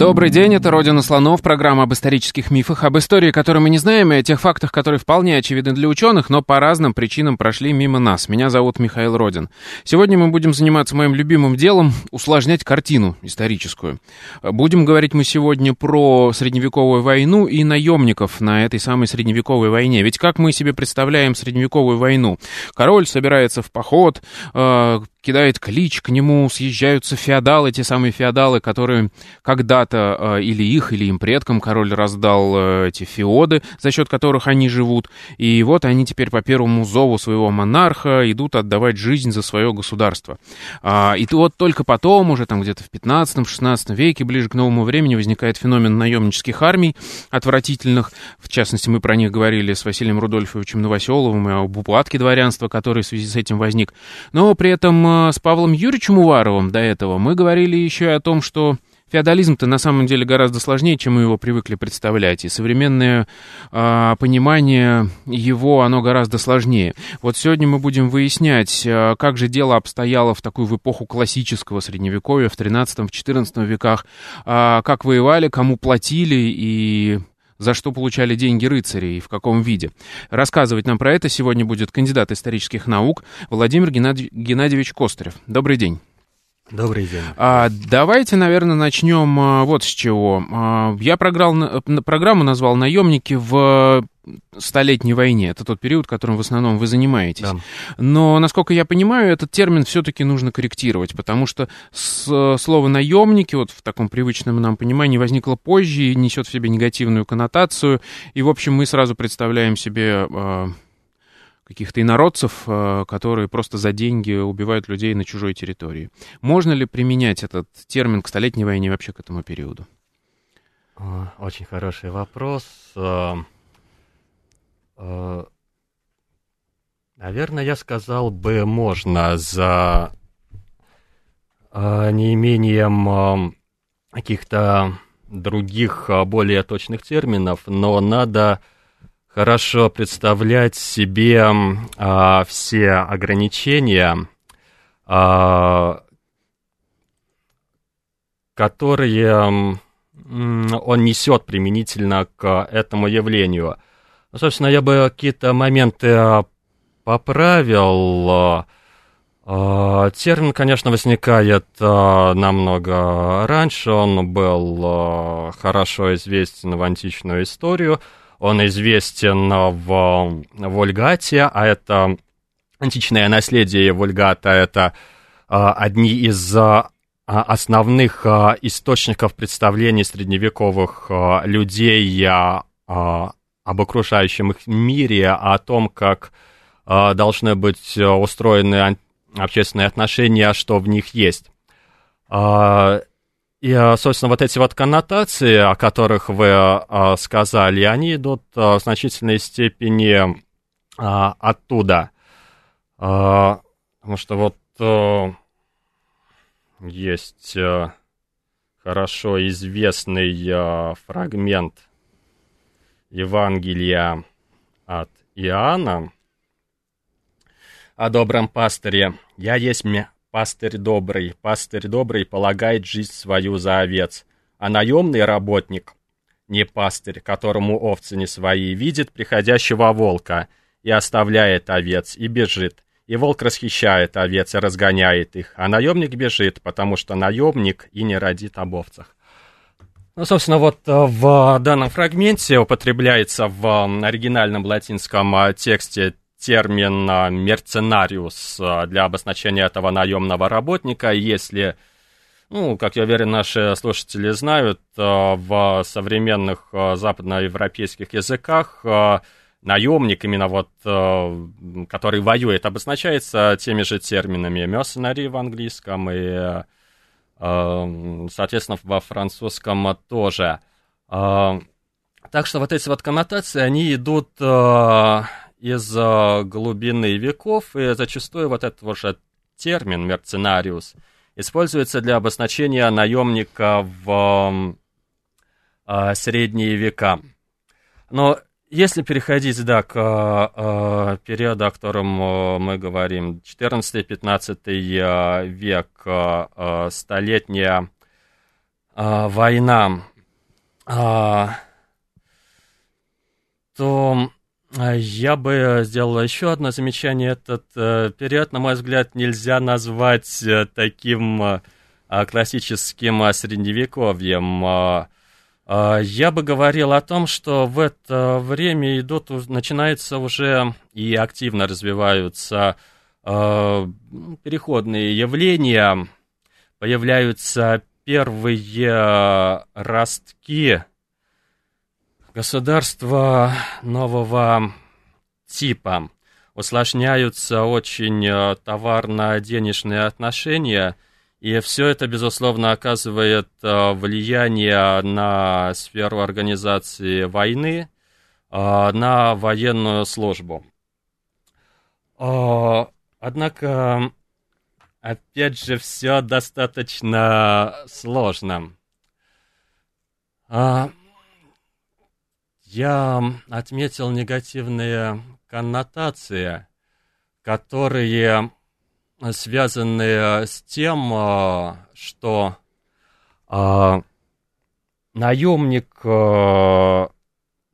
Добрый день, это «Родина слонов», программа об исторических мифах, об истории, которую мы не знаем, и о тех фактах, которые вполне очевидны для ученых, но по разным причинам прошли мимо нас. Меня зовут Михаил Родин. Сегодня мы будем заниматься моим любимым делом — усложнять картину историческую. Будем говорить мы сегодня про средневековую войну и наемников на этой самой средневековой войне. Ведь как мы себе представляем средневековую войну? Король собирается в поход, э, кидает клич, к нему съезжаются феодалы, те самые феодалы, которые когда-то э, или их, или им предкам король раздал э, эти феоды, за счет которых они живут. И вот они теперь по первому зову своего монарха идут отдавать жизнь за свое государство. А, и вот только потом, уже там где-то в 15-16 веке, ближе к новому времени, возникает феномен наемнических армий, отвратительных. В частности, мы про них говорили с Василием Рудольфовичем Новоселовым и об упадке дворянства, который в связи с этим возник. Но при этом с Павлом Юрьевичем Уваровым до этого мы говорили еще и о том, что Феодализм-то на самом деле гораздо сложнее, чем мы его привыкли представлять, и современное э, понимание его, оно гораздо сложнее. Вот сегодня мы будем выяснять, э, как же дело обстояло в такую в эпоху классического средневековья, в 13-14 веках, э, как воевали, кому платили и за что получали деньги рыцари и в каком виде. Рассказывать нам про это сегодня будет кандидат исторических наук Владимир. Геннадьевич Костырев. Добрый день. Добрый день. А, давайте, наверное, начнем а, вот с чего. А, я програл, программу назвал «Наемники в столетней войне. Это тот период, которым в основном вы занимаетесь. Да. Но, насколько я понимаю, этот термин все-таки нужно корректировать, потому что с, слово наемники, вот в таком привычном нам понимании, возникло позже и несет в себе негативную коннотацию. И, в общем, мы сразу представляем себе э, каких-то инородцев, э, которые просто за деньги убивают людей на чужой территории. Можно ли применять этот термин к столетней войне вообще к этому периоду? Очень хороший вопрос. Э, Э, наверное, я сказал бы, можно за э, неимением э, каких-то других более точных терминов, но надо хорошо представлять себе а, все ограничения, а, которые он несет применительно к этому явлению. Ну, собственно, я бы какие-то моменты а, поправил. А, а, термин, конечно, возникает намного раньше. Он был хорошо известен в античную историю. Он известен в Вольгате, а это античное наследие Вольгата, это одни из основных источников представлений средневековых людей об окружающем их мире, о том, как э, должны быть э, устроены общественные отношения, что в них есть. Э, и, собственно, вот эти вот коннотации, о которых вы э, сказали, они идут э, в значительной степени э, оттуда. Э, потому что вот э, есть э, хорошо известный э, фрагмент – Евангелия от Иоанна о добром пастыре. «Я есть пастырь добрый, пастырь добрый полагает жизнь свою за овец, а наемный работник, не пастырь, которому овцы не свои, видит приходящего волка и оставляет овец и бежит, и волк расхищает овец и разгоняет их, а наемник бежит, потому что наемник и не родит об овцах. Ну, собственно, вот э, в данном фрагменте употребляется в оригинальном латинском э, тексте термин э, «мерценариус» для обозначения этого наемного работника. Если, ну, как я уверен, наши слушатели знают, в современных западноевропейских языках наемник, именно вот, который воюет, обозначается теми же терминами «mercenary» в английском и соответственно, во французском тоже. Эм, так что вот эти вот коннотации, они идут э, из глубины веков, и зачастую вот этот вот термин «мерценариус» используется для обозначения наемника в средние века. Но если переходить, да, к э, периоду, о котором э, мы говорим, 14-15 э, век, э, столетняя э, война, э, то я бы сделал еще одно замечание. Этот э, период, на мой взгляд, нельзя назвать э, таким э, классическим э, средневековьем. А, я бы говорил о том, что в это время идут, начинаются уже и активно развиваются э, переходные явления, появляются первые ростки государства нового типа, усложняются очень э, товарно-денежные отношения – и все это, безусловно, оказывает э, влияние на сферу организации войны, э, на военную службу. Э, однако, опять же, все достаточно сложно. Я отметил негативные коннотации, которые связанные с тем, а, что а, наемник а,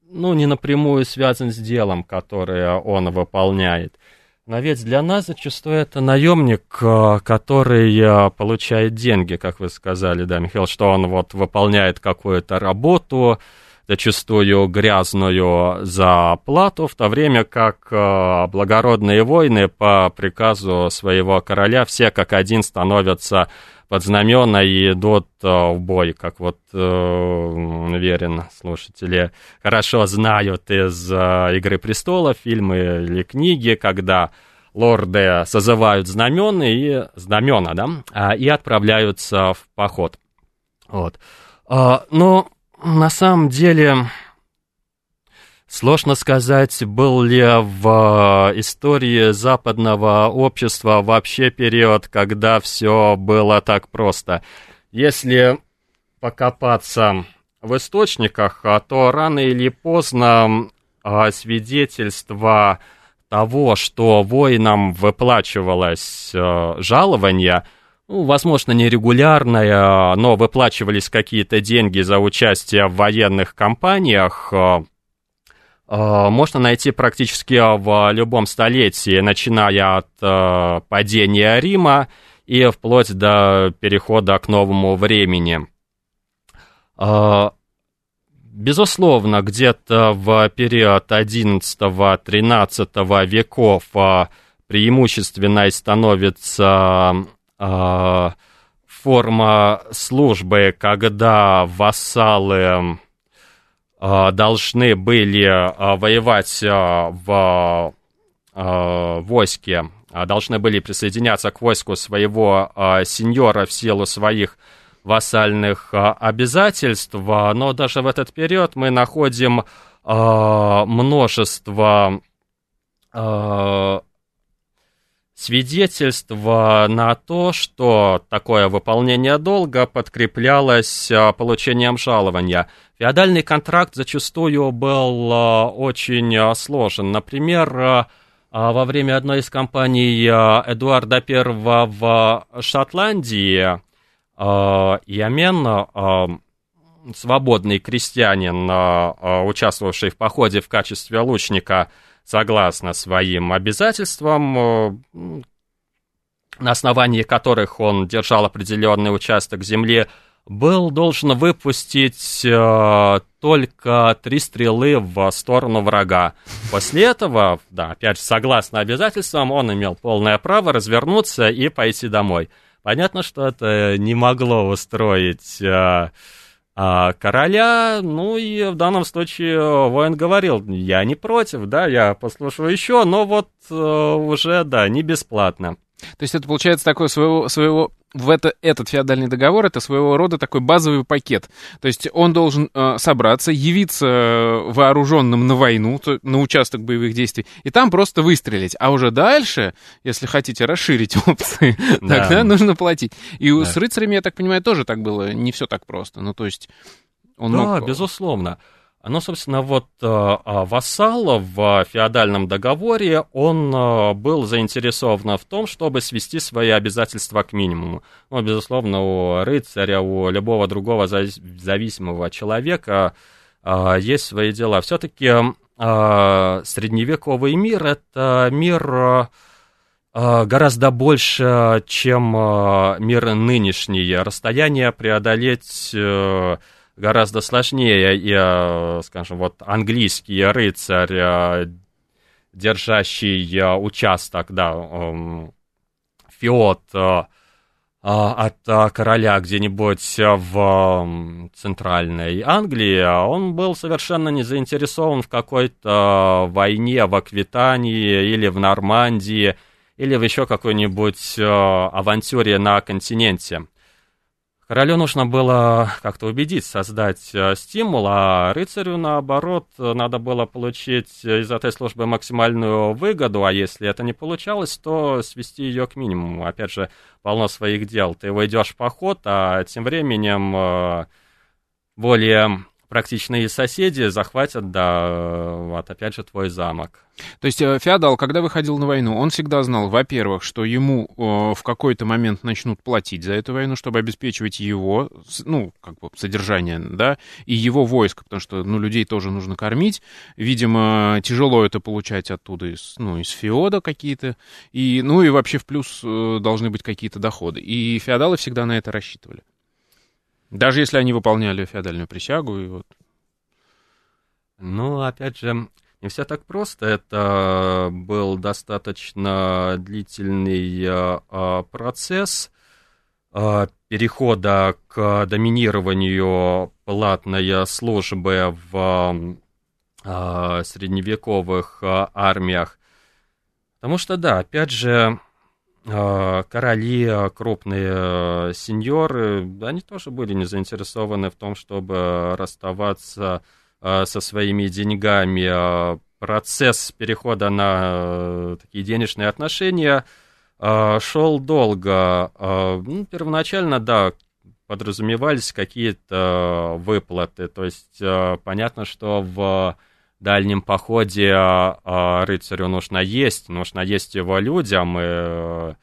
ну, не напрямую связан с делом, которое он выполняет. Но ведь для нас зачастую это наемник, который получает деньги, как вы сказали, да, Михаил, что он вот выполняет какую-то работу, зачастую грязную за плату, в то время как э, благородные воины по приказу своего короля все как один становятся под знамена и идут э, в бой, как вот э, уверен, слушатели хорошо знают из «Игры престолов», фильмы или книги, когда лорды созывают знамена и знамена, да, а, и отправляются в поход. Вот. А, но на самом деле, сложно сказать, был ли в э, истории западного общества вообще период, когда все было так просто. Если покопаться в источниках, а то рано или поздно э, свидетельства того, что воинам выплачивалось э, жалование – ну, возможно, нерегулярная, но выплачивались какие-то деньги за участие в военных кампаниях, э, э, можно найти практически в любом столетии, начиная от э, падения Рима и вплоть до перехода к новому времени. Безусловно, где-то в период 11-13 веков преимущественной становится форма службы, когда вассалы э, должны были э, воевать в войске, должны были присоединяться к войску своего сеньора в силу своих вассальных обязательств, но даже в этот период мы находим множество свидетельство на то, что такое выполнение долга подкреплялось а, получением жалования. Феодальный контракт зачастую был а, очень а, сложен. Например, во время одной из кампаний Эдуарда I в Шотландии Ямен, свободный крестьянин, участвовавший в походе в качестве лучника, согласно своим обязательствам, э, на основании которых он держал определенный участок земли, был должен выпустить э, только три стрелы в сторону врага. После этого, да, опять же, согласно обязательствам, он имел полное право развернуться и пойти домой. Понятно, что это не могло устроить э, а короля, ну и в данном случае воин говорил, я не против, да, я послушаю еще, но вот э, уже, да, не бесплатно. То есть это получается такое своего, своего в это, этот феодальный договор это своего рода такой базовый пакет. То есть он должен э, собраться, явиться вооруженным на войну, то, на участок боевых действий, и там просто выстрелить. А уже дальше, если хотите расширить опции, да. тогда нужно платить. И да. с рыцарями, я так понимаю, тоже так было, не все так просто. Ну, то есть он да, мог... безусловно. Ну, собственно, вот э, а, вассал в феодальном договоре, он э, был заинтересован в том, чтобы свести свои обязательства к минимуму. Ну, безусловно, у рыцаря, у любого другого зависимого человека э, есть свои дела. Все-таки средневековый мир — это мир гораздо больше, чем мир нынешний. Расстояние преодолеть гораздо сложнее, и, э, скажем, вот английский рыцарь, э, держащий э, участок, да, эм, фиот от короля где-нибудь в центральной Англии, он был совершенно не заинтересован в какой-то войне в Аквитании или в Нормандии, или в еще какой-нибудь авантюре на континенте. Королю нужно было как-то убедить, создать э, стимул, а рыцарю, наоборот, надо было получить из этой службы максимальную выгоду, а если это не получалось, то свести ее к минимуму. Опять же, полно своих дел. Ты войдешь в поход, а тем временем э, более практичные соседи захватят, да, вот опять же твой замок. То есть э, феодал, когда выходил на войну, он всегда знал, во-первых, что ему в какой-то момент начнут платить за эту войну, чтобы обеспечивать его, ну, как бы содержание, да, и его войско, потому что, ну, людей тоже нужно кормить. Видимо, тяжело это получать оттуда, из, ну, из феода какие-то, и, ну, и вообще в плюс э, должны быть какие-то доходы. И феодалы всегда на это рассчитывали. Даже если они выполняли феодальную присягу и вот. Ну, опять же, не все так просто. Это был достаточно длительный э, процесс э, перехода к доминированию платной службы в э, средневековых армиях. Потому что, да, опять же, короли, а, крупные а, сеньоры, они тоже были не заинтересованы в том, чтобы расставаться со своими деньгами. Процесс перехода на такие денежные отношения шел долго. Ну, первоначально, да, подразумевались какие-то выплаты. То есть понятно, что в дальнем походе а, а, рыцарю нужно есть, нужно есть его людям, и э,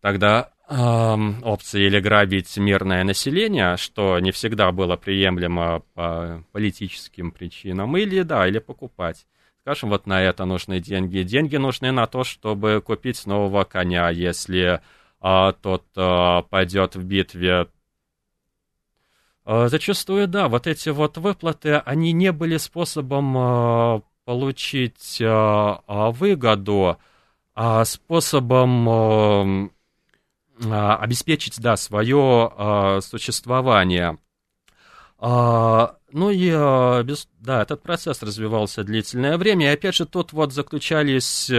тогда опции или грабить мирное население, что не всегда было приемлемо по политическим причинам, или да, или покупать. Скажем, вот на это нужны деньги. Деньги нужны на то, чтобы купить нового коня, если а, тот а, пойдет в битве, зачастую, да, вот эти вот выплаты, они не были способом а, получить а, выгоду, а способом обеспечить, да, свое существование. Ну и, без, да, этот процесс развивался длительное время, и опять же тут вот заключались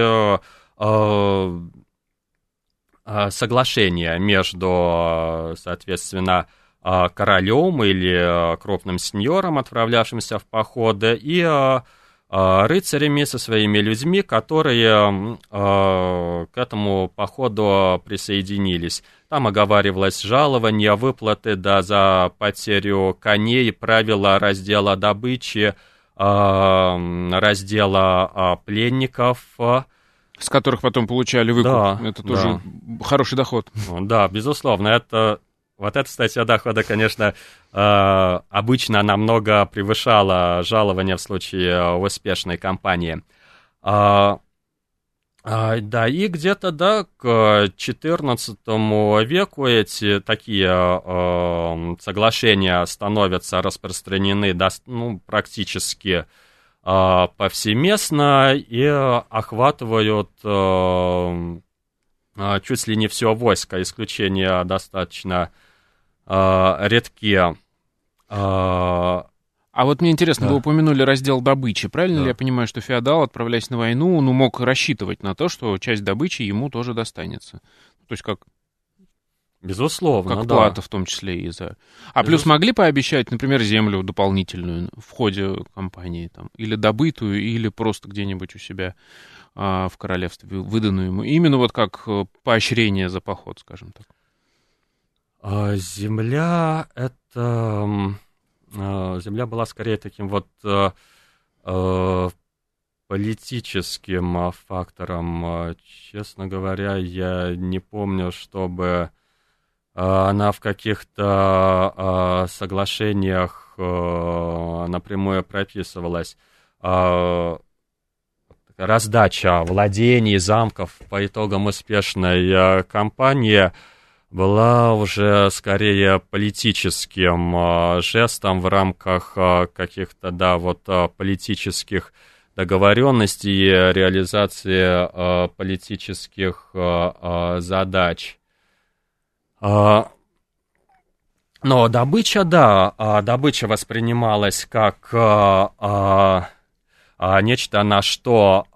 соглашения между, соответственно, а, королем или а, крупным сеньором, отправлявшимся в походы, и а, рыцарями со своими людьми, которые к этому походу присоединились. Там оговаривалось жалование, выплаты да, за потерю коней, правила раздела добычи, раздела пленников. С которых потом получали выкуп. Да, это тоже да. хороший доход. Да, безусловно. Это вот эта статья дохода, конечно, э, обычно намного превышала жалование в случае успешной кампании. А, а, да, и где-то, да, к XIV веку эти такие э, соглашения становятся распространены ну, практически э, повсеместно и охватывают чуть ли не все войско, исключения достаточно э, редки. Э, А вот мне интересно, да. вы упомянули раздел добычи. Правильно да. ли я понимаю, что феодал, отправляясь на войну, ну, мог рассчитывать на то, что часть добычи ему тоже достанется? То есть как Безусловно, как да. плата в том числе и за... А Безусловно. плюс могли пообещать, например, землю дополнительную в ходе кампании, там, или добытую, или просто где-нибудь у себя а, в королевстве, выданную ему. Именно вот как э, поощрение за поход, скажем так. А, земля — это а, земля была скорее таким вот э, э, политическим фактором. Честно говоря, я не помню, чтобы она в каких-то соглашениях напрямую прописывалась. Раздача владений, замков по итогам успешной кампании — была уже скорее политическим э, жестом в рамках э, каких-то, да, вот э, политических договоренностей и реализации политических задач. Но добыча, да, добыча воспринималась как нечто, на что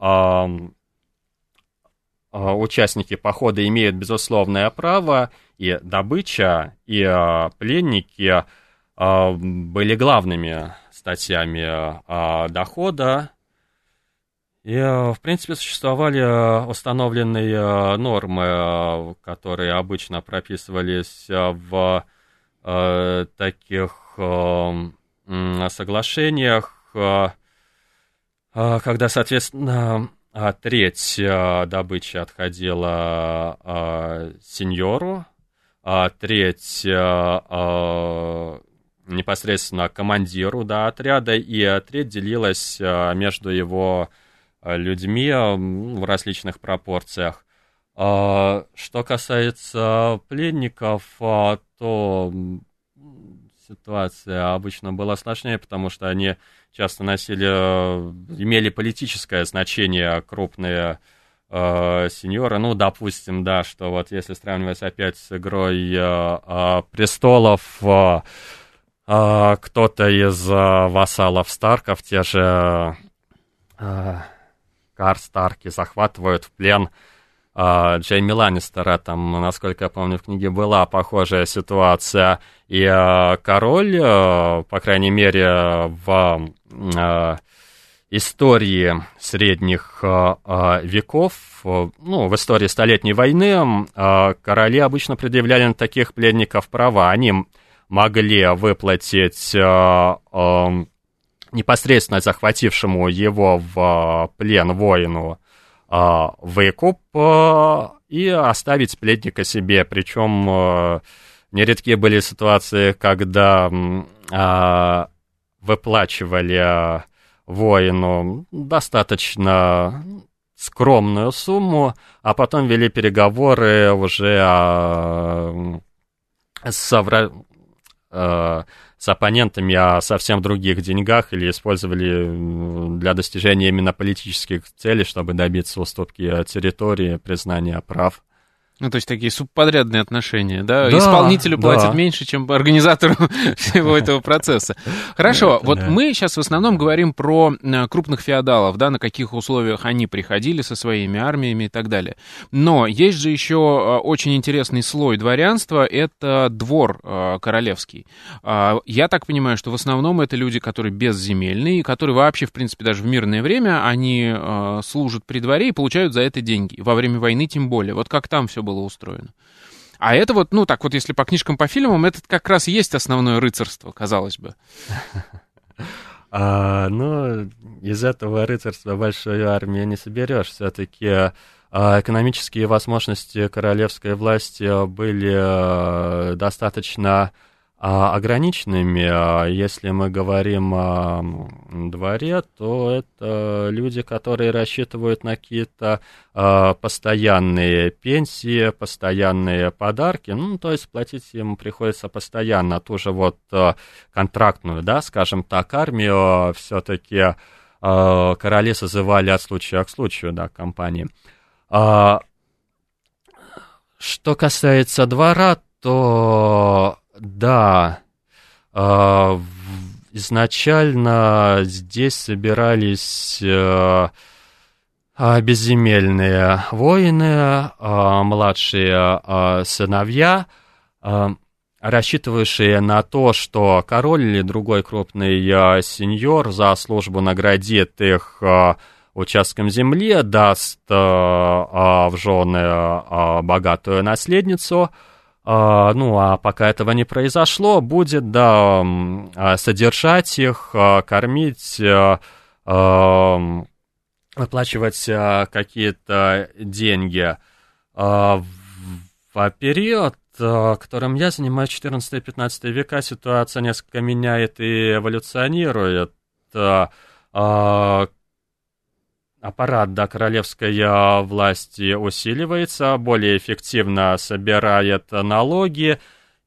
участники похода имеют безусловное право, и добыча, и э, пленники э, были главными статьями э, дохода. И, в принципе, существовали установленные нормы, которые обычно прописывались в таких соглашениях, когда, соответственно, треть добычи отходила сеньору, а, треть а, а, непосредственно командиру да, отряда, и треть делилась между его людьми в различных пропорциях. Что касается пленников, то ситуация обычно была сложнее, потому что они часто носили, имели политическое значение крупные э, сеньора, ну, допустим, да, что вот если сравнивать опять с игрой э, э, престолов, э, э, кто-то из э, вассалов Старков, те же э, Кар Старки, захватывают в плен э, Джейми Ланнистера, там, насколько я помню, в книге была похожая ситуация, и э, король, э, по крайней мере, в... Э, истории средних э, э, веков, э, ну, в истории Столетней войны, короли обычно предъявляли на таких пленников права. Они могли выплатить непосредственно захватившему его в плен воину выкуп и оставить пленника себе. Причем нередки были ситуации, когда выплачивали воину достаточно скромную сумму, а потом вели переговоры уже о, с, э, с оппонентами о совсем других деньгах или использовали для достижения именно политических целей, чтобы добиться уступки территории, признания прав. Ну, то есть такие субподрядные отношения, да? да Исполнителю платят да. меньше, чем организатору всего этого процесса. Хорошо, вот мы сейчас в основном говорим про крупных феодалов, да, на каких условиях они приходили со своими армиями и так далее. Но есть же еще э, очень интересный слой дворянства, это двор э, королевский. А, я так понимаю, что в основном это люди, которые безземельные, которые вообще, в принципе, даже в мирное время, они служат при дворе и получают за это деньги. Во время войны тем более. Вот как там все было устроено. А это вот, ну, так вот, если по книжкам, по фильмам, это как раз есть основное рыцарство, казалось бы. А, ну, из этого рыцарства большой армии не соберешь. Все-таки а, экономические возможности королевской власти были а, достаточно ограниченными, а если мы говорим о дворе, то это люди, которые рассчитывают на какие-то а, постоянные пенсии, постоянные подарки, ну, то есть платить им приходится постоянно, ту же вот контрактную, да, скажем так, армию все-таки короли созывали от случая к случаю, да, компании. Что касается двора, то да, э, изначально здесь собирались безземельные воины, младшие сыновья, рассчитывающие на то, что король или другой крупный сеньор за службу наградит их участком земли, даст в жены богатую наследницу – а, ну, а пока этого не произошло, будет, да, а, содержать их, а, кормить, выплачивать какие-то деньги. В период, которым я занимаюсь, 14-15 века, ситуация несколько меняет и эволюционирует аппарат да, королевской а, власти усиливается, более эффективно собирает налоги,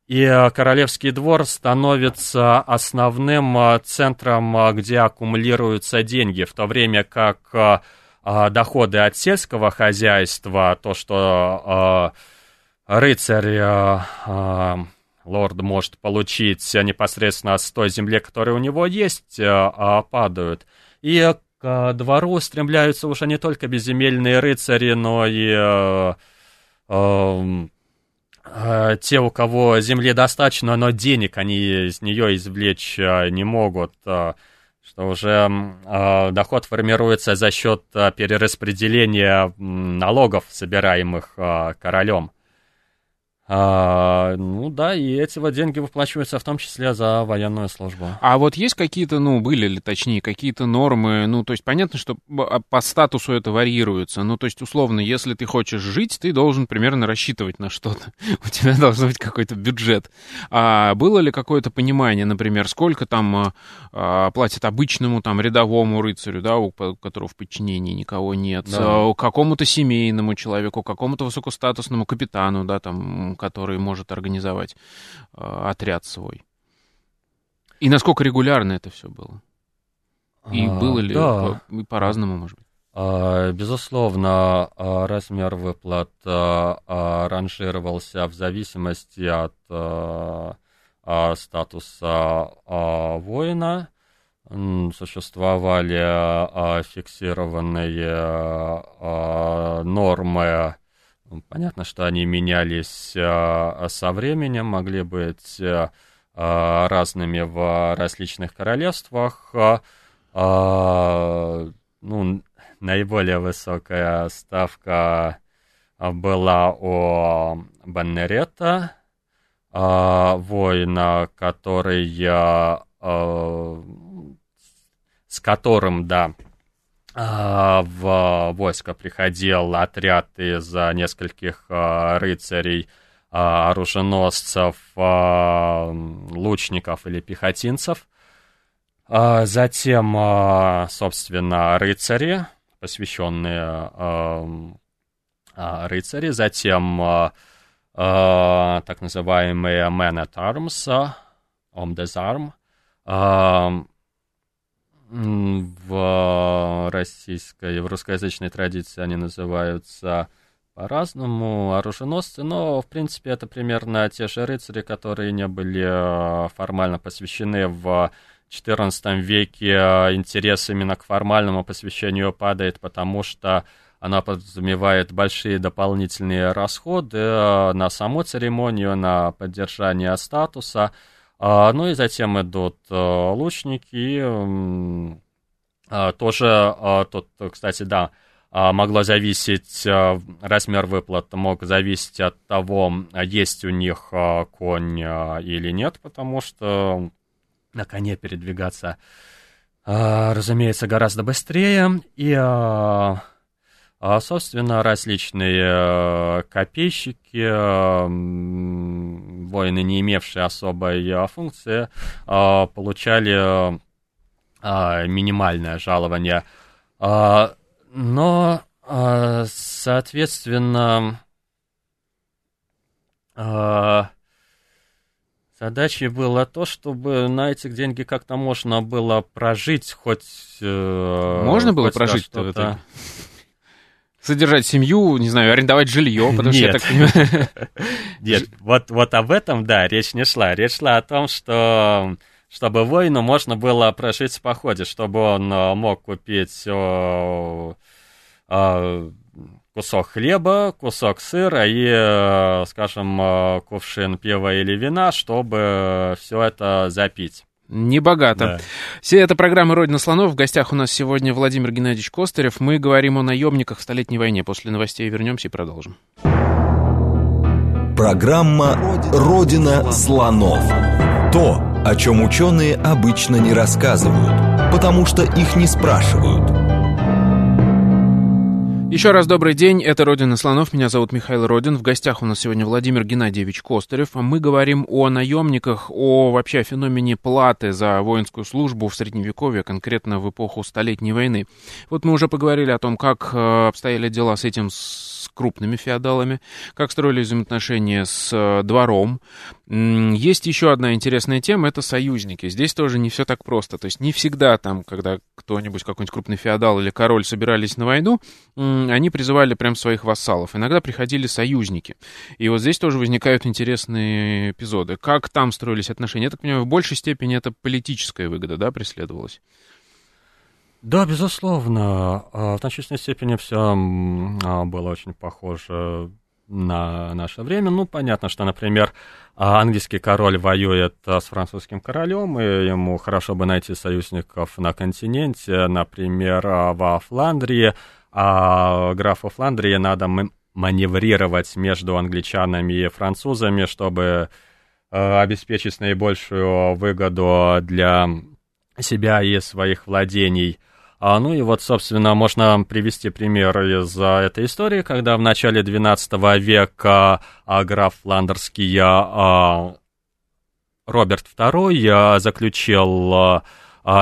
и а, королевский двор становится основным а, центром, где аккумулируются деньги, в то время как доходы от сельского хозяйства, то, что рыцарь лорд может получить непосредственно с той земли, которая у него есть, падают. И к двору стремляются уже не только безземельные рыцари, но и э, э, э, те, у кого земли достаточно, но денег они из нее извлечь э, не могут, э, что уже э, доход формируется за счет перераспределения налогов, собираемых королем. А, ну да, и эти вот деньги выплачиваются в том числе за военную службу. А вот есть какие-то, ну, были ли, точнее, какие-то нормы, ну, то есть понятно, что а, по статусу это варьируется, ну, то есть, условно, если ты хочешь жить, ты должен примерно рассчитывать на что-то, у тебя должен быть какой-то бюджет. А было ли какое-то понимание, например, сколько там а, а платят обычному, там, рядовому рыцарю, да, у которого в подчинении никого нет, да. А, какому-то семейному человеку, какому-то высокостатусному капитану, да, там, который может организовать э, отряд свой. И насколько регулярно это все было? И а, было ли да. по, по-разному, может быть? А, безусловно, а, размер выплат ранжировался в зависимости от статуса воина. Существовали фиксированные нормы Понятно, что они менялись а, со временем, могли быть а, а, разными в различных королевствах. Ну, наиболее высокая ставка была у Баннерета, воина, который, с которым, да, а, в войско приходил отряд из нескольких а, рыцарей, а, оруженосцев, лучников или пехотинцев. Затем, собственно, рыцари, посвященные рыцари, затем так называемые men at arms, hommes des armes, в российской, в русскоязычной традиции они называются по-разному, оруженосцы, но, в принципе, это примерно те же рыцари, которые не были э, формально посвящены в XIV веке. Интерес именно к формальному посвящению падает, потому что она подразумевает большие дополнительные расходы э, на саму церемонию, на поддержание статуса, ну и затем идут э, лучники. А, тоже тут, кстати, да, а, могло зависеть, размер выплат мог зависеть от того, есть у них конь или нет, потому что на коне передвигаться, разумеется, гораздо быстрее. И а, собственно, различные э, копейщики, э, воины, не имевшие особой э, функции, получали минимальное жалование. Но, соответственно, Задачей было то, чтобы на этих деньги как-то можно было прожить, хоть... Можно было прожить в итоге? Содержать семью, не знаю, арендовать жилье, потому что я так понимаю... Нет, вот, вот об этом, да, речь не шла. Речь шла о том, что чтобы воину можно было прожить в походе, чтобы он мог купить кусок хлеба, кусок сыра и, скажем, кувшин пива или вина, чтобы все это запить. Небогато. Да. Все это программа «Родина слонов». В гостях у нас сегодня Владимир Геннадьевич Костырев. Мы говорим о наемниках в Столетней войне. После новостей вернемся и продолжим. Программа «Родина слонов». То, о чем ученые обычно не рассказывают, потому что их не спрашивают – еще раз добрый день, это «Родина слонов», меня зовут Михаил Родин. В гостях у нас сегодня Владимир Геннадьевич Костырев. А мы говорим о наемниках, о вообще феномене платы за воинскую службу в Средневековье, конкретно в эпоху Столетней войны. Вот мы уже поговорили о том, как э, обстояли дела с этим с крупными феодалами, как строились взаимоотношения с э, двором. Есть еще одна интересная тема, это союзники. Здесь тоже не все так просто. То есть не всегда там, когда кто-нибудь, какой-нибудь крупный феодал или король собирались на войну, они призывали прям своих вассалов. Иногда приходили союзники. И вот здесь тоже возникают интересные эпизоды. Как там строились отношения? Я так понимаю, в большей степени это политическая выгода, да, преследовалась? Да, безусловно. А, в значительной степени все а, было очень похоже на наше время. Ну, понятно, что, например, а, английский король воюет с французским королем, и ему хорошо бы найти союзников на континенте, например, во Фландрии. А графу Фландрии надо маневрировать между англичанами и французами, чтобы обеспечить наибольшую выгоду для себя и своих владений – а, ну и вот, собственно, можно привести пример из этой истории, когда в начале XII века а, граф Фландерский а, Роберт II заключил а,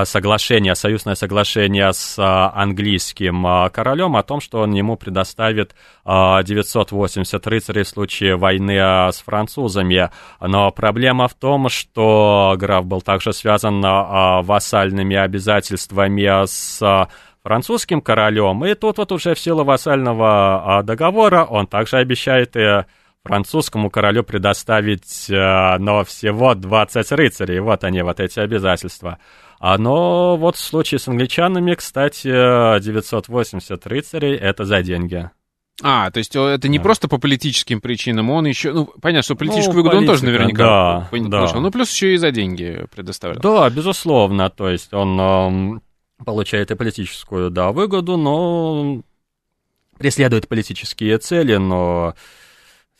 соглашение, союзное соглашение с а, английским а, королем о том, что он ему предоставит 980 рыцарей в случае войны с французами. Но проблема в том, что граф был также связан вассальными обязательствами с французским королем, и тут вот уже в силу вассального договора он также обещает и французскому королю предоставить, но всего 20 рыцарей. Вот они, вот эти обязательства. А, но вот в случае с англичанами, кстати, 980 рыцарей — это за деньги. А, то есть это не да. просто по политическим причинам, он еще, ну, понятно, что политическую ну, выгоду политика, он тоже наверняка да, получил, да. ну, плюс еще и за деньги предоставлял. Да, безусловно, то есть он э, получает и политическую, да, выгоду, но преследует политические цели, но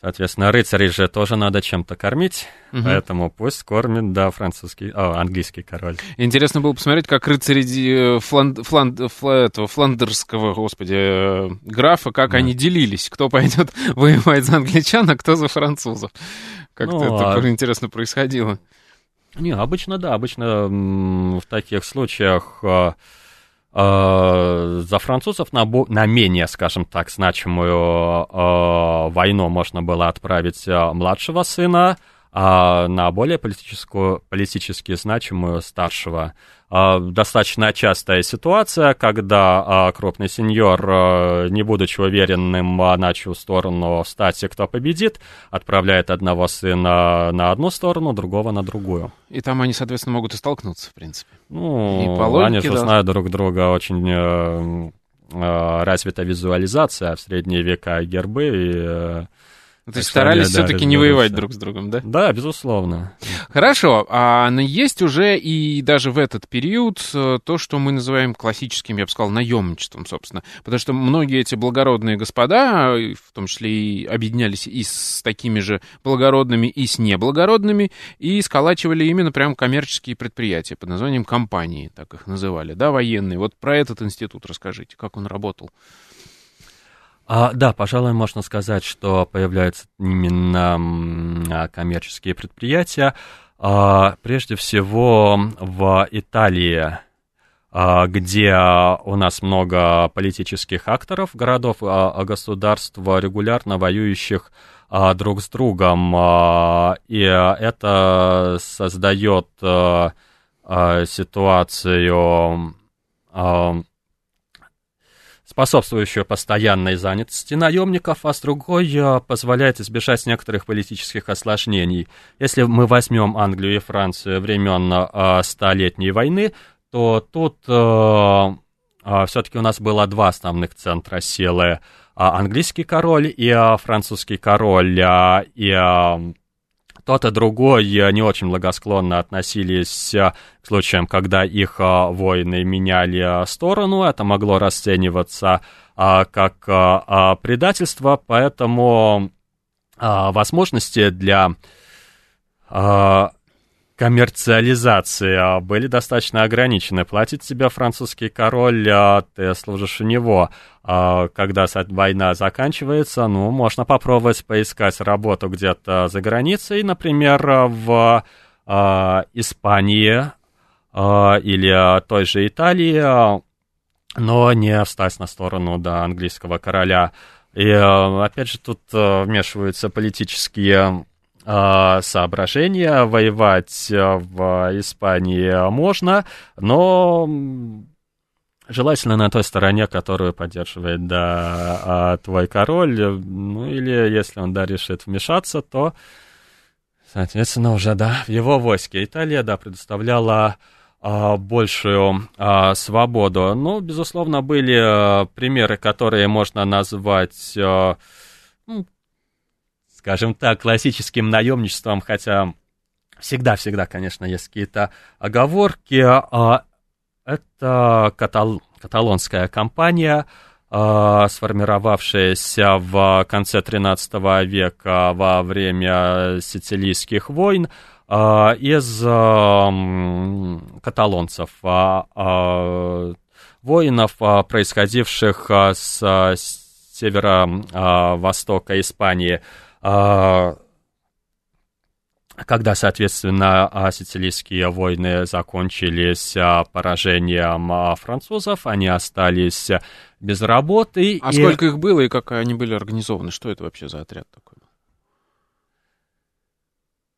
Соответственно, рыцарей же тоже надо чем-то кормить, угу. поэтому пусть кормит, да, французский, о, английский король. Интересно было посмотреть, как рыцари э, фланд, фланд, фланд, этого фландерского, господи, э, графа, как да. они делились, кто пойдет воевать за англичан, а кто за французов. Как-то ну, это а... интересно происходило. Не, обычно, да, обычно в таких случаях а, за французов на, на менее, скажем так, значимую э, войну можно было отправить э, младшего сына, а на более политическую, политически значимую старшего. А, достаточно частая ситуация, когда а, крупный сеньор, а, не будучи уверенным, на чью сторону стати кто победит, отправляет одного сына на одну сторону, другого на другую. И там они, соответственно, могут и столкнуться, в принципе. Ну, и по логике, они же да. знают друг друга очень э, э, развита визуализация в средние века гербы и э, то есть старались все-таки не воевать друг с другом, да? Да, безусловно. Хорошо, а есть уже и даже в этот период э, то, что мы называем классическим, я бы сказал, наемничеством, собственно. Потому что многие эти благородные господа, в том числе и объединялись и с такими же благородными, и с неблагородными, и сколачивали именно прям коммерческие предприятия под названием компании, так их называли, да, военные. Вот про этот институт расскажите, как он работал. А, да, пожалуй, можно сказать, что появляются именно а, коммерческие предприятия. А, прежде всего в Италии, а, где у нас много политических акторов, городов, а, государств, регулярно воюющих а, друг с другом. А, и это создает а, а, ситуацию... А, способствующую постоянной занятости наемников, а с другой позволяет избежать некоторых политических осложнений. Если мы возьмем Англию и Францию времен Столетней войны, то тут все-таки у нас было два основных центра силы. Английский король и французский король. И тот и другой не очень благосклонно относились к случаям, когда их а, воины меняли сторону. Это могло расцениваться как предательство, поэтому возможности для коммерциализации а, были достаточно ограничены. Платит тебе французский король, а ты служишь у него. А, когда война заканчивается, ну, можно попробовать поискать работу где-то за границей, например, в Испании или той же Италии, но не встать на сторону да, английского короля. И опять же тут вмешиваются политические соображения. Воевать э, в Испании можно, но желательно на той стороне, которую поддерживает да, а, твой король. Ну или если он да, решит вмешаться, то, соответственно, уже да, в его войске. Италия да, предоставляла а, большую а, свободу. Ну, безусловно, были а, примеры, которые можно назвать а, ну, скажем так, классическим наемничеством, хотя всегда-всегда, конечно, есть какие-то оговорки. А, это катал каталонская компания, а, сформировавшаяся в конце XIII века во время сицилийских войн а, из каталонцев, воинов, происходивших с северо-востока Испании. А, когда, соответственно, а, сицилийские войны закончились а, поражением французов, они остались без работы. А и... сколько их было и как они были организованы? Что это вообще за отряд такой?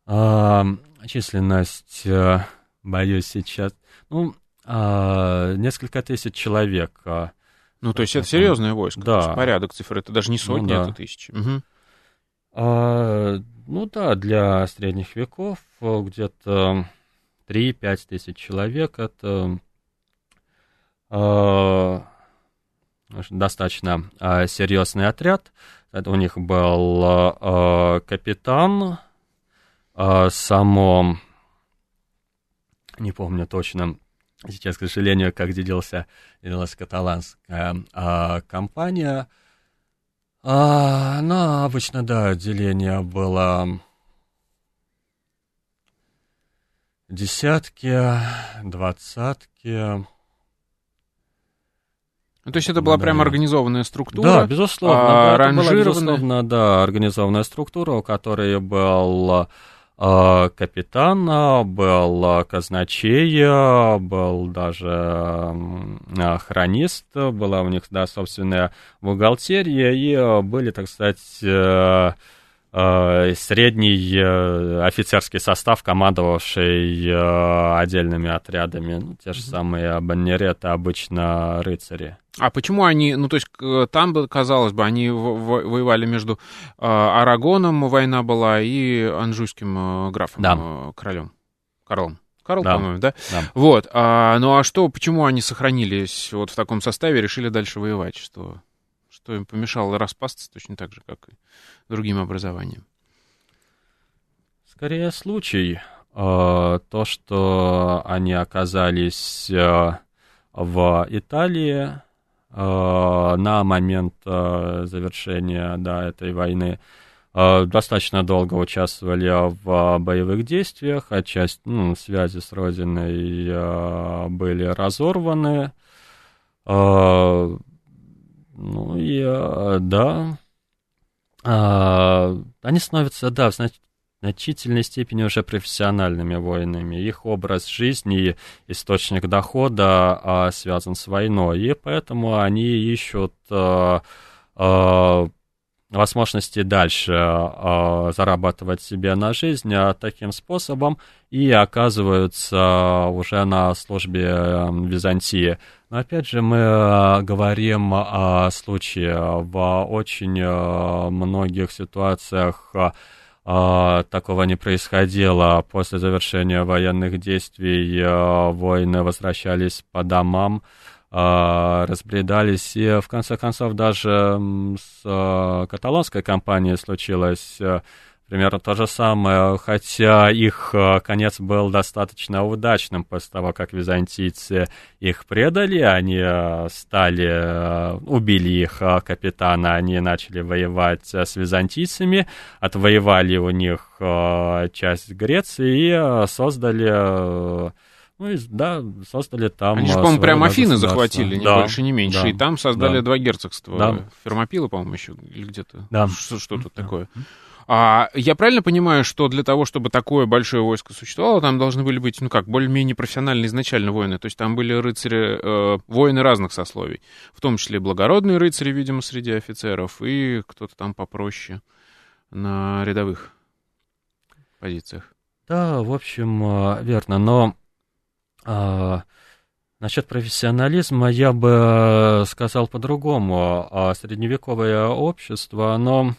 А, численность, боюсь, сейчас... Ну, а, несколько тысяч человек. Ну, то есть это серьезное войско. Да. Порядок цифр. Это даже не ну сотни, ну, да. это тысячи. Угу. А, ну да, для средних веков э, где-то 3-5 тысяч человек это а, достаточно а, серьезный отряд. Это у них был а, капитан, а, само, не помню точно, сейчас, к сожалению, как делился, делалась каталанская а, компания, а, ну, обычно, да, отделение было десятки, двадцатки. Ну, то есть это была да. прямо организованная структура? Да, безусловно. А, да, это была, безусловно, да, организованная структура, у которой был капитана, был казначей, был даже хронист, была у них, да, собственная бухгалтерия, и были, так сказать, э, э, средний э, офицерский состав, командовавший отдельными отрядами, ну, те же самые баннереты, обычно рыцари. А почему они, ну то есть там, казалось бы, они воевали между э, Арагоном, война была, и Анжуйским э, графом, да. э, королем, Карлом. Карл, да. по-моему, да? да? Вот. А, ну а что, почему они сохранились вот в таком составе решили дальше воевать? Что, что им помешало распасться точно так же, как и другим образованиям? Скорее случай. Э, то, что они оказались э, в Италии, на момент э, завершения да, этой войны э, достаточно долго участвовали в боевых действиях, а часть ну, связи с Родиной были разорваны. Ну и да, они становятся, да, значит, значительной степени уже профессиональными воинами. Их образ жизни, источник дохода а, связан с войной, и поэтому они ищут а, а, возможности дальше э, зарабатывать себе на жизнь э, таким способом и оказываются уже на службе э, Византии. Но опять же мы говорим о случае в очень многих ситуациях э, такого не происходило. После завершения военных действий э, воины возвращались по домам, а, разбредались. И в конце концов даже с а, каталонской компанией случилось э, примерно то же самое, хотя их э, конец был достаточно удачным после того, как византийцы их предали, они э, стали, убили их капитана, они начали воевать с византийцами, отвоевали у них часть Греции и создали ну, и, да, создали там... Они же, по-моему, прямо Афины захватили, ни да, больше, ни меньше. Да, и там создали да. два герцогства. Да. Фермопилы, по-моему, еще, или где-то. Да. Что, что тут такое? А я правильно понимаю, что для того, чтобы такое большое войско существовало, там должны были быть, ну как, более-менее профессиональные изначально воины. То есть там были рыцари, э, воины разных сословий. В том числе благородные рыцари, видимо, среди офицеров, и кто-то там попроще на рядовых позициях. Да, в общем, э, верно. Но а, насчет профессионализма я бы сказал по-другому. Средневековое общество, оно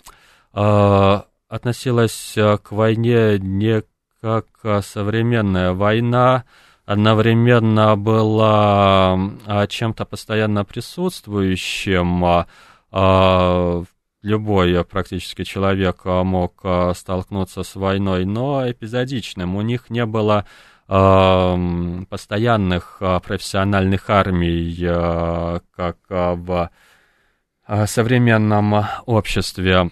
а, относилось к войне не как современная война, одновременно была а, чем-то постоянно присутствующим. Любой практически человек мог столкнуться с войной, но эпизодичным. У них не было постоянных профессиональных армий, как в современном обществе.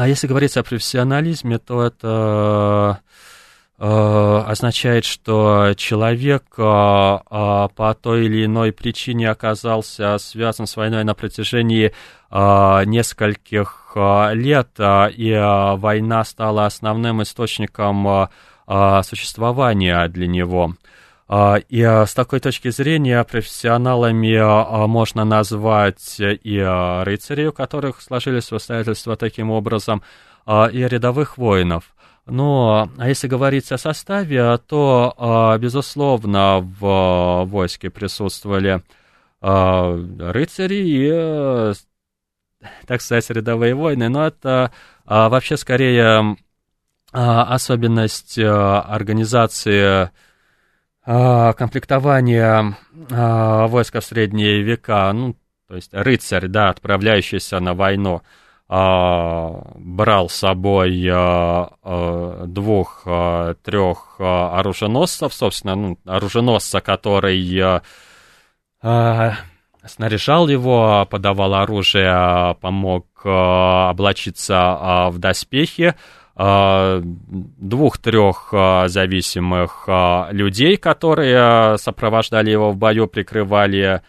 А если говорить о профессионализме, то это означает, что человек по той или иной причине оказался связан с войной на протяжении нескольких лет, и война стала основным источником существования для него. А, и а, с такой точки зрения профессионалами можно назвать и рыцарей, у которых сложились обстоятельства таким образом, и рядовых воинов. Но а если говорить о составе, то, безусловно, в войске присутствовали рыцари и, так сказать, рядовые воины, но это вообще скорее а, особенность а, организации а, комплектования войска в средние века, ну, то есть рыцарь, да, отправляющийся на войну, брал с собой двух-трех оруженосцев, собственно, ну, оруженосца, который снаряжал его, подавал оружие, помог облачиться в доспехи, а, двух-трех а, зависимых а, людей, которые сопровождали его в бою, прикрывали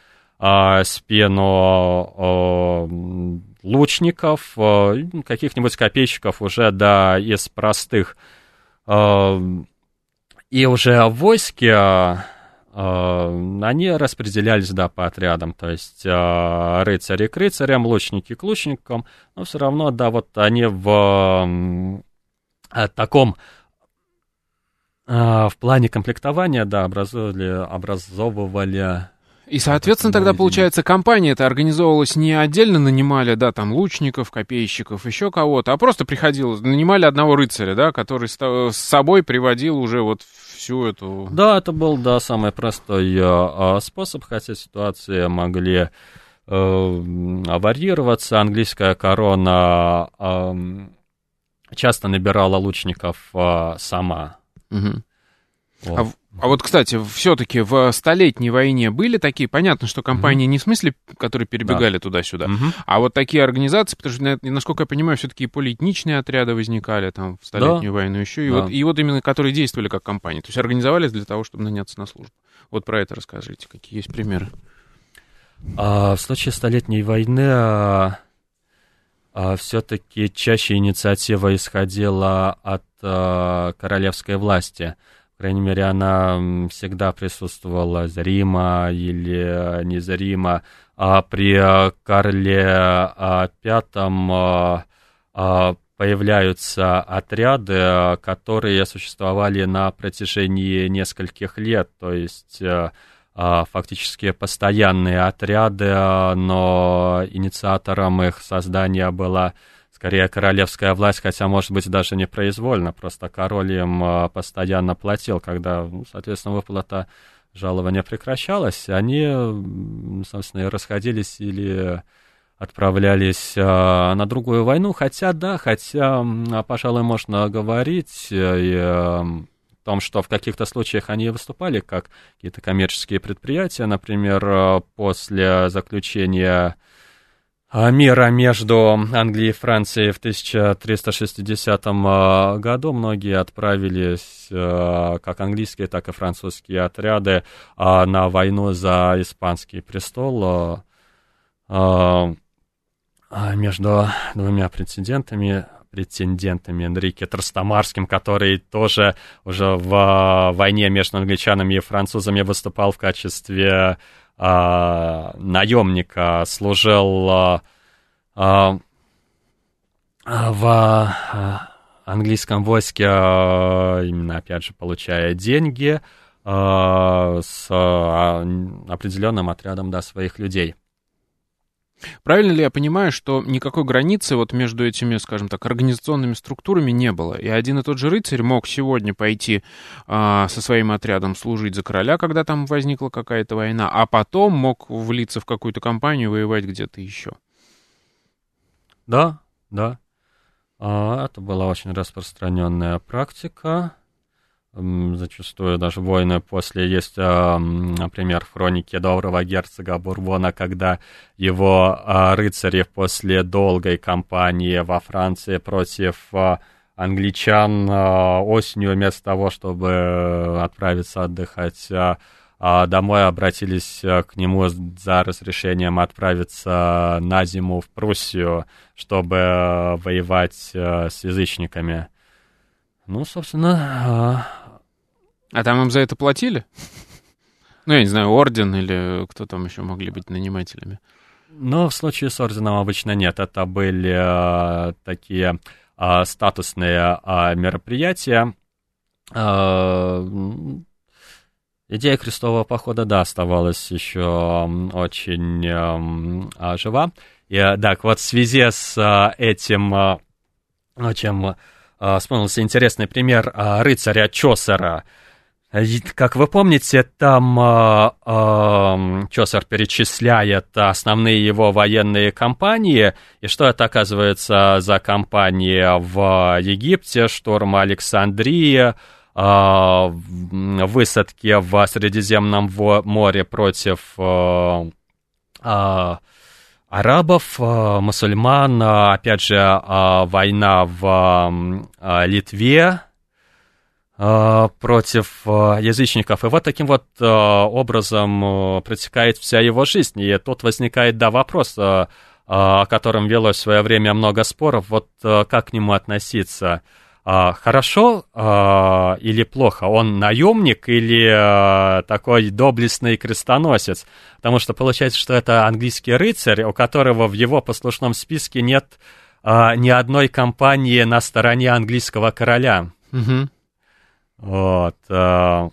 спину лучников, каких-нибудь копейщиков уже, да, из простых. И уже в войске они распределялись, да, по отрядам, то есть рыцари к рыцарям, лучники к лучникам, но все равно, да, вот они в таком в плане комплектования, да, образовывали, образовывали и, соответственно, тогда, получается, компания это организовывалась не отдельно нанимали, да, там, лучников, копейщиков, еще кого-то, а просто приходил, нанимали одного рыцаря, да, который с собой приводил уже вот всю эту... Да, это был, да, самый простой э, способ, хотя ситуации могли э, варьироваться. Английская корона э, часто набирала лучников э, сама. Угу. Вот. А, а вот, кстати, все-таки в столетней войне были такие, понятно, что компании угу. не в смысле, которые перебегали да. туда-сюда, угу. а вот такие организации, потому что, насколько я понимаю, все-таки и полиэтничные отряды возникали там в столетнюю да. войну еще, и, да. вот, и вот именно которые действовали как компании, то есть организовались для того, чтобы наняться на службу. Вот про это расскажите, какие есть примеры. А, в случае столетней войны а, все-таки чаще инициатива исходила от а, королевской власти. По крайней мере, она всегда присутствовала зримо или незримо при Карле V появляются отряды, которые существовали на протяжении нескольких лет, то есть фактически постоянные отряды, но инициатором их создания была скорее королевская власть, хотя, может быть, даже не произвольно, просто король им постоянно платил, когда, ну, соответственно, выплата жалования прекращалась, они, собственно, расходились или отправлялись а, на другую войну, хотя, да, хотя, пожалуй, можно говорить э, и, том, что в каких-то случаях они выступали как какие-то коммерческие предприятия, например, э, после заключения а, мира между Англией и Францией в 1360 году. Многие отправились, как английские, так и французские отряды, на войну за испанский престол между двумя претендентами, претендентами Энрике Трастамарским, который тоже уже в войне между англичанами и французами выступал в качестве а, наемника, служил а, а, в а, английском войске, именно, опять же, получая деньги с определенным отрядом да, своих людей. Правильно ли я понимаю, что никакой границы вот между этими, скажем так, организационными структурами не было? И один и тот же рыцарь мог сегодня пойти а, со своим отрядом служить за короля, когда там возникла какая-то война, а потом мог влиться в какую-то компанию, воевать где-то еще? Да, да. А, это была очень распространенная практика зачастую даже войны после есть, например, в хронике доброго герцога Бурбона, когда его а, рыцари после долгой кампании во Франции против а, англичан а, осенью вместо того, чтобы отправиться отдыхать домой, обратились к нему за разрешением отправиться на зиму в Пруссию, чтобы воевать с язычниками. Ну, собственно... А там им за это платили? Ну, я не знаю, орден или кто там еще могли быть нанимателями? Ну, в случае с орденом обычно нет. Это были а, такие а, статусные а, мероприятия. Идея крестового похода, да, оставалась еще очень жива. И, так, вот в связи с этим, чем вспомнился интересный пример рыцаря Чосера. Как вы помните, там э, Чосер перечисляет основные его военные кампании, и что это оказывается за кампании в Египте, штурм Александрии, э, высадки в Средиземном море против э, э, арабов, э, мусульман, э, опять же, э, война в Литве против язычников. И вот таким вот образом протекает вся его жизнь. И тут возникает, да, вопрос, о котором велось в свое время много споров, вот как к нему относиться – хорошо или плохо, он наемник или такой доблестный крестоносец, потому что получается, что это английский рыцарь, у которого в его послушном списке нет ни одной компании на стороне английского короля. Угу. Вот. А,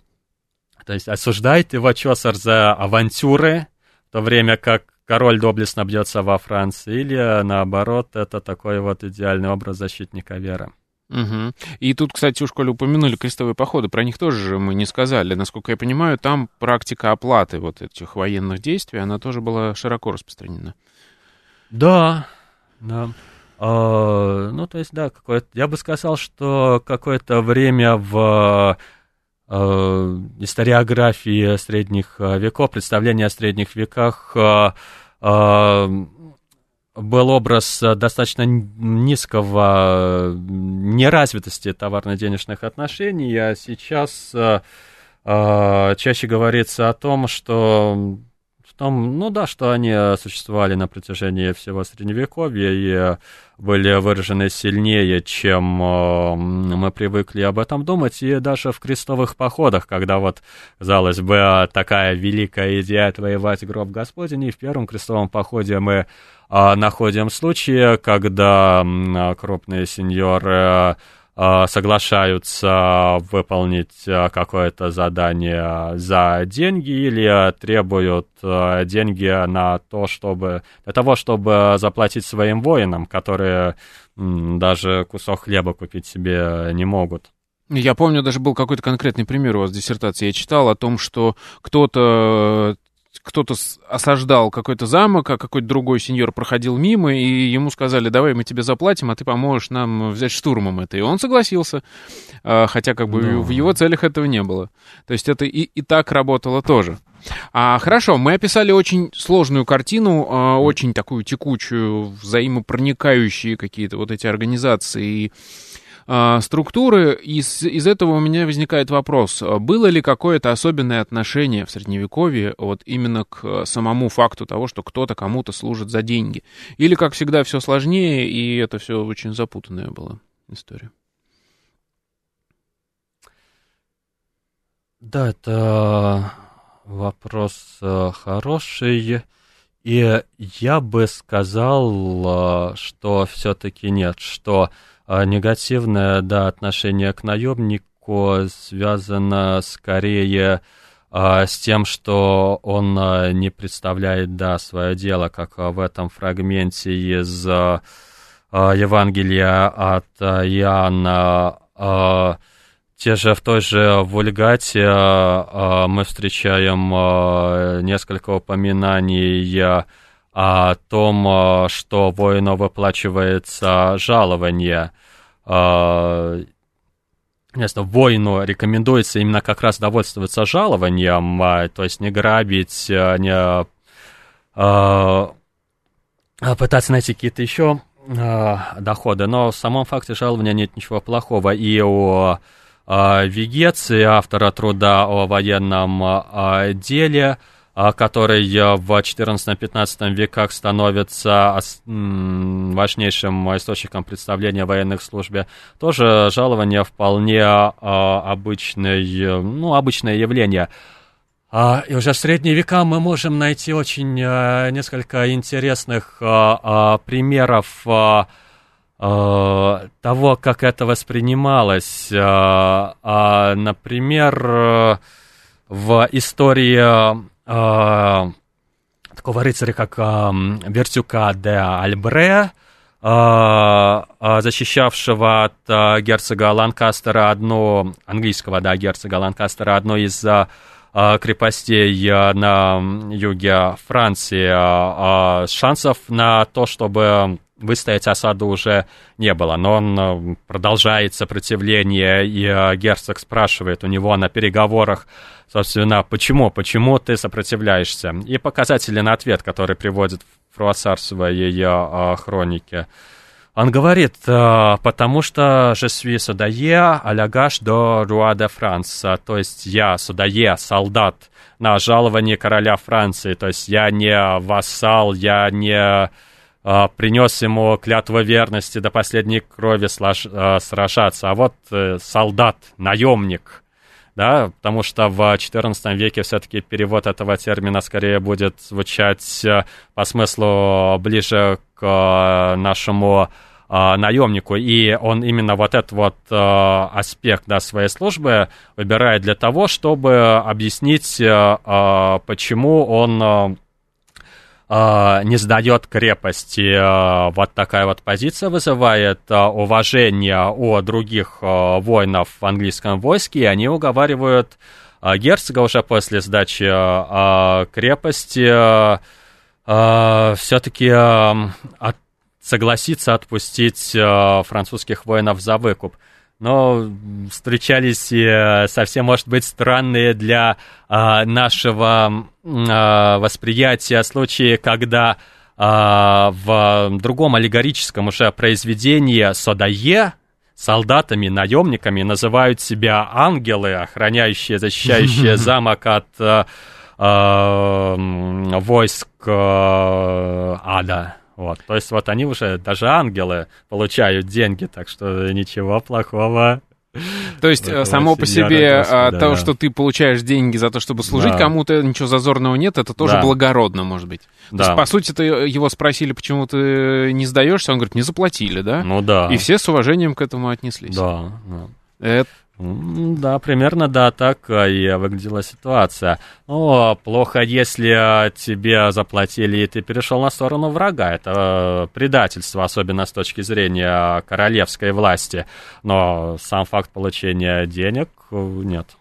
то есть осуждает его Чосер за авантюры, в то время как король доблестно бьется во Франции, или наоборот, это такой вот идеальный образ защитника веры. Угу. И тут, кстати, уж коли упомянули крестовые походы, про них тоже мы не сказали. Насколько я понимаю, там практика оплаты вот этих военных действий, она тоже была широко распространена. Да, да. А, ну, то есть, да, какое-то, я бы сказал, что какое-то время в а, историографии средних веков, представления о средних веках а, а был образ достаточно низкого неразвитости товарно-денежных отношений, а сейчас чаще говорится о том, что том, ну да, что они существовали на протяжении всего Средневековья и были выражены сильнее, чем мы привыкли об этом думать, и даже в крестовых походах, когда вот, казалось бы, такая великая идея отвоевать гроб Господень, и в первом крестовом походе мы находим случаи, когда крупные сеньоры Э, соглашаются выполнить э, какое-то задание за деньги или требуют э, деньги на то, чтобы для того, чтобы заплатить своим воинам, которые даже кусок хлеба купить себе не могут. Я помню, даже был какой-то конкретный пример у вас в диссертации. Я читал о том, что кто-то кто-то осаждал какой-то замок, а какой-то другой сеньор проходил мимо, и ему сказали, давай мы тебе заплатим, а ты поможешь нам взять штурмом это. И он согласился, а, хотя как бы да. в его целях этого не было. То есть это и, и так работало тоже. А, хорошо, мы описали очень сложную картину, а, очень такую текучую, взаимопроникающие какие-то вот эти организации и э, структуры. Из, из этого у меня возникает вопрос, было ли какое-то особенное отношение в Средневековье вот именно к самому факту того, что кто-то кому-то служит за деньги? Или, как всегда, все сложнее, и это все очень запутанная была история? Да, это вопрос э, хороший. И я бы сказал, э, что все-таки нет, что а негативное да, отношение к наемнику связано скорее а, с тем, что он а, не представляет да, свое дело, как в этом фрагменте из Евангелия от Иоанна. Те же в той же Вульгате мы встречаем несколько упоминаний о том, что воину выплачивается жалование. Ясно, воину рекомендуется именно как раз довольствоваться жалованием, а, то есть не грабить, не а, пытаться найти какие-то еще доходы. Но в самом факте жалования нет ничего плохого. И у Вегеции, автора труда о военном деле, который в XIV-XV веках становится важнейшим источником представления о военных службе, тоже жалование вполне а, обычное, ну, обычное явление. А, и уже в средние века мы можем найти очень несколько интересных примеров того, как это воспринималось. Например, в истории э, такого рыцаря, как Вертюка де Альбре, э, защищавшего от герцога Ланкастера одну, английского, да, герцога Ланкастера, одну из крепостей на юге Франции, шансов на то, чтобы выстоять осаду уже не было. Но он продолжает сопротивление, и герцог спрашивает у него на переговорах, собственно, почему, почему ты сопротивляешься? И показатели на ответ, который приводит Фруассар в своей э, хронике. Он говорит, э, потому что je suis судае gage de roi de France, то есть я судае, солдат на жалование короля Франции, то есть я не вассал, я не э, принес ему клятву верности до последней крови слож, э, сражаться, а вот э, солдат, наемник – да, потому что в XIV веке все-таки перевод этого термина скорее будет звучать э, по смыслу ближе к э, нашему э, наемнику, и он именно вот этот вот аспект да, своей службы выбирает для того, чтобы объяснить, почему он э, не сдает крепости. Э, вот такая вот позиция вызывает э, уважение у других воинов в английском войске, и они уговаривают герцога уже после сдачи крепости э, э, все-таки согласиться отпустить французских воинов за выкуп но встречались э, совсем, может быть, странные для а, нашего а, восприятия случаи, когда а, в другом аллегорическом уже произведении Содае солдатами, наемниками называют себя ангелы, охраняющие, защищающие замок от э, войск э, ада. Вот, то есть вот они уже, даже ангелы, получают деньги, так что ничего плохого то есть э, само по себе а, то, что ты получаешь деньги за то, чтобы служить кому-то, ничего зазорного нет, это тоже благородно, может быть. То есть, по сути, ты его спросили, почему ты не сдаешься, он говорит, не заплатили, да? Ну да. И все с уважением к этому отнеслись. Да. Это да, примерно, да, так и выглядела ситуация. Ну, плохо, если тебе заплатили, и ты перешел на сторону врага. Это э, предательство, особенно с точки зрения королевской власти. Но сам факт получения денег э, нет.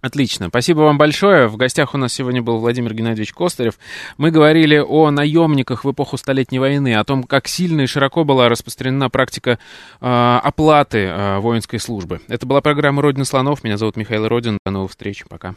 Отлично. Спасибо вам большое. В гостях у нас сегодня был Владимир Геннадьевич Костарев. Мы говорили о наемниках в эпоху Столетней войны, о том, как сильно и широко была распространена практика э, оплаты э, воинской службы. Это была программа «Родина слонов». Меня зовут Михаил Родин. До новых встреч. Пока.